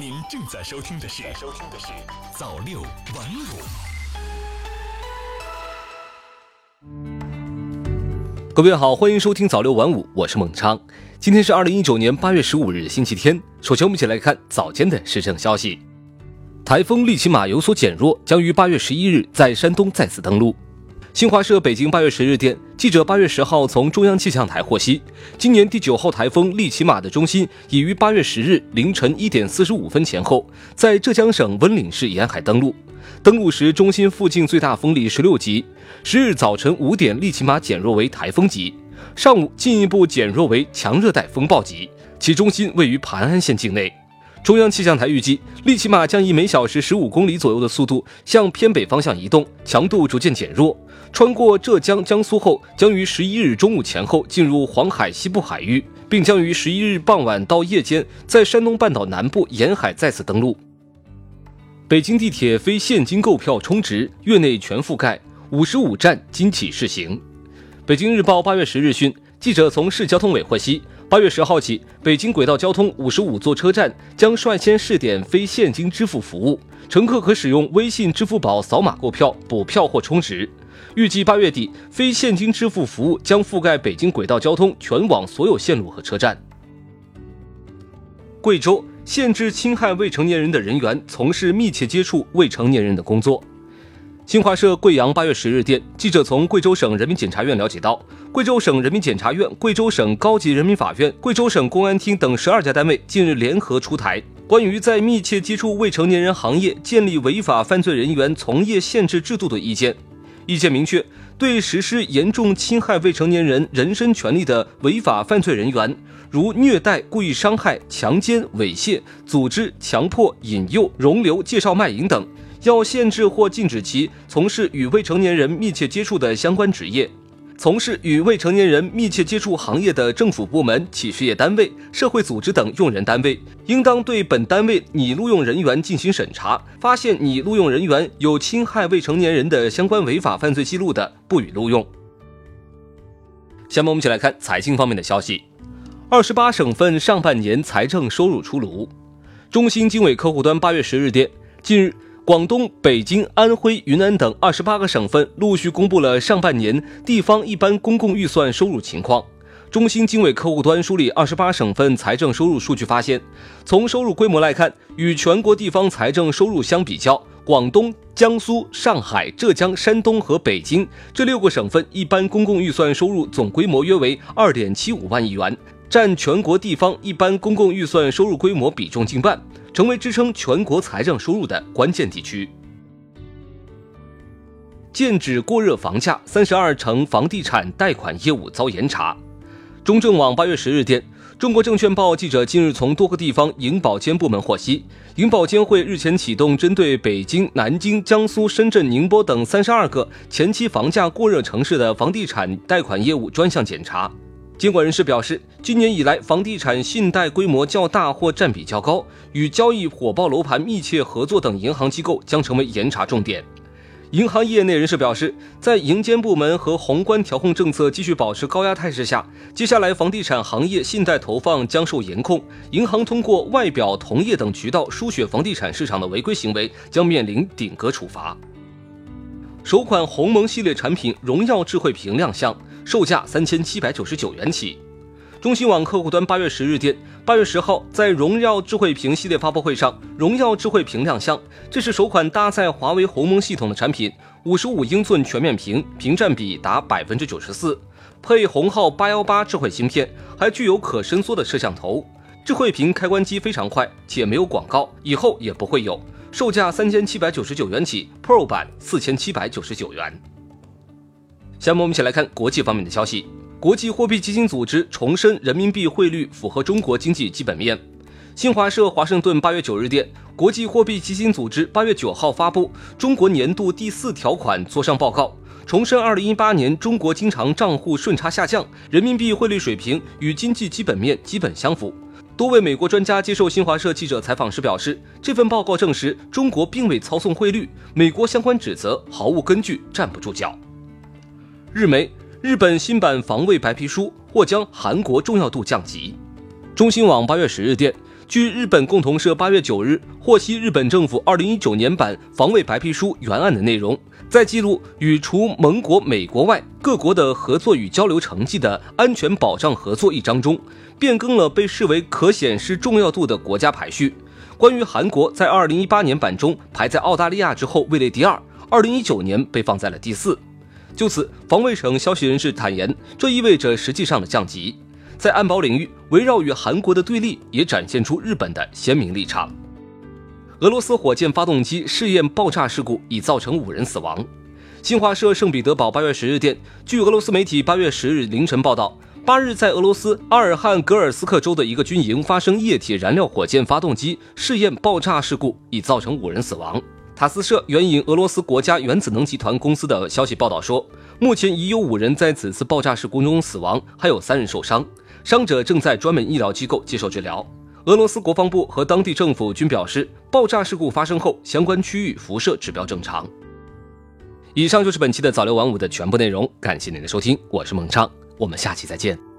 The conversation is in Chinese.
您正在收听的是《收听的是早六晚五》。各位好，欢迎收听早六晚五，我是孟昌。今天是二零一九年八月十五日，星期天。首先，我们一起来看早间的时政消息。台风利奇马有所减弱，将于八月十一日在山东再次登陆。新华社北京八月十日电，记者八月十号从中央气象台获悉，今年第九号台风利奇马的中心已于八月十日凌晨一点四十五分前后，在浙江省温岭市沿海登陆。登陆时，中心附近最大风力十六级。十日早晨五点，利奇马减弱为台风级，上午进一步减弱为强热带风暴级，其中心位于盘安县境内。中央气象台预计，利奇马将以每小时十五公里左右的速度向偏北方向移动，强度逐渐减弱。穿过浙江、江苏后，将于十一日中午前后进入黄海西部海域，并将于十一日傍晚到夜间在山东半岛南部沿海再次登陆。北京地铁非现金购票充值月内全覆盖，五十五站今起试行。北京日报八月十日讯，记者从市交通委获悉。八月十号起，北京轨道交通五十五座车站将率先试点非现金支付服务，乘客可使用微信、支付宝扫码购票、补票或充值。预计八月底，非现金支付服务将覆盖北京轨道交通全网所有线路和车站。贵州限制侵害未成年人的人员从事密切接触未成年人的工作。新华社贵阳八月十日电，记者从贵州省人民检察院了解到，贵州省人民检察院、贵州省高级人民法院、贵州省公安厅等十二家单位近日联合出台关于在密切接触未成年人行业建立违法犯罪人员从业限制制度的意见。意见明确，对实施严重侵害未成年人人身权利的违法犯罪人员，如虐待、故意伤害、强奸、猥亵、组织、强迫、引诱、容留、介绍、卖淫等。要限制或禁止其从事与未成年人密切接触的相关职业，从事与未成年人密切接触行业的政府部门、企事业单位、社会组织等用人单位，应当对本单位拟录用人员进行审查，发现拟录用人员有侵害未成年人的相关违法犯罪记录的，不予录用。下面我们一起来看财经方面的消息：二十八省份上半年财政收入出炉，中新经纬客户端八月十日电，近日。广东、北京、安徽、云南等二十八个省份陆续公布了上半年地方一般公共预算收入情况。中新经纬客户端梳理二十八省份财政收入数据发现，从收入规模来看，与全国地方财政收入相比较，广东、江苏、上海、浙江、山东和北京这六个省份一般公共预算收入总规模约为二点七五万亿元，占全国地方一般公共预算收入规模比重近半。成为支撑全国财政收入的关键地区。剑指过热房价，三十二城房地产贷款业务遭严查。中证网八月十日电，中国证券报记者近日从多个地方银保监部门获悉，银保监会日前启动针对北京、南京、江苏、深圳、宁波等三十二个前期房价过热城市的房地产贷款业务专项检查。监管人士表示，今年以来，房地产信贷规模较大或占比较高、与交易火爆楼盘密切合作等银行机构将成为严查重点。银行业内人士表示，在银监部门和宏观调控政策继续保持高压态势下，接下来房地产行业信贷投放将受严控，银行通过外表同业等渠道输血房地产市场的违规行为将面临顶格处罚。首款鸿蒙系列产品荣耀智慧屏亮相。售价三千七百九十九元起。中新网客户端八月十日电，八月十号在荣耀智慧屏系列发布会上，荣耀智慧屏亮相。这是首款搭载华为鸿蒙系统的产品，五十五英寸全面屏，屏占比达百分之九十四，配鸿浩八幺八智慧芯片，还具有可伸缩的摄像头。智慧屏开关机非常快，且没有广告，以后也不会有。售价三千七百九十九元起，Pro 版四千七百九十九元。下面我们一起来看国际方面的消息。国际货币基金组织重申人民币汇率符合中国经济基本面。新华社华盛顿八月九日电，国际货币基金组织八月九号发布中国年度第四条款磋商报告，重申二零一八年中国经常账户顺差下降，人民币汇率水平与经济基本面基本相符。多位美国专家接受新华社记者采访时表示，这份报告证实中国并未操纵汇率，美国相关指责毫无根据，站不住脚。日媒，日本新版防卫白皮书或将韩国重要度降级。中新网八月十日电，据日本共同社八月九日获悉，日本政府二零一九年版防卫白皮书原案的内容，在记录与除盟国美国外各国的合作与交流成绩的安全保障合作一章中，变更了被视为可显示重要度的国家排序。关于韩国，在二零一八年版中排在澳大利亚之后位列第二，二零一九年被放在了第四。就此，防卫省消息人士坦言，这意味着实际上的降级。在安保领域，围绕与韩国的对立也展现出日本的鲜明立场。俄罗斯火箭发动机试验爆炸事故已造成五人死亡。新华社圣彼得堡八月十日电，据俄罗斯媒体八月十日凌晨报道，八日在俄罗斯阿尔汉格尔斯克州的一个军营发生液体燃料火箭发动机试验爆炸事故，已造成五人死亡。塔斯社援引俄罗斯国家原子能集团公司的消息报道说，目前已有五人在此次爆炸事故中死亡，还有三人受伤。伤者正在专门医疗机构接受治疗。俄罗斯国防部和当地政府均表示，爆炸事故发生后，相关区域辐射指标正常。以上就是本期的早六晚五的全部内容，感谢您的收听，我是孟畅，我们下期再见。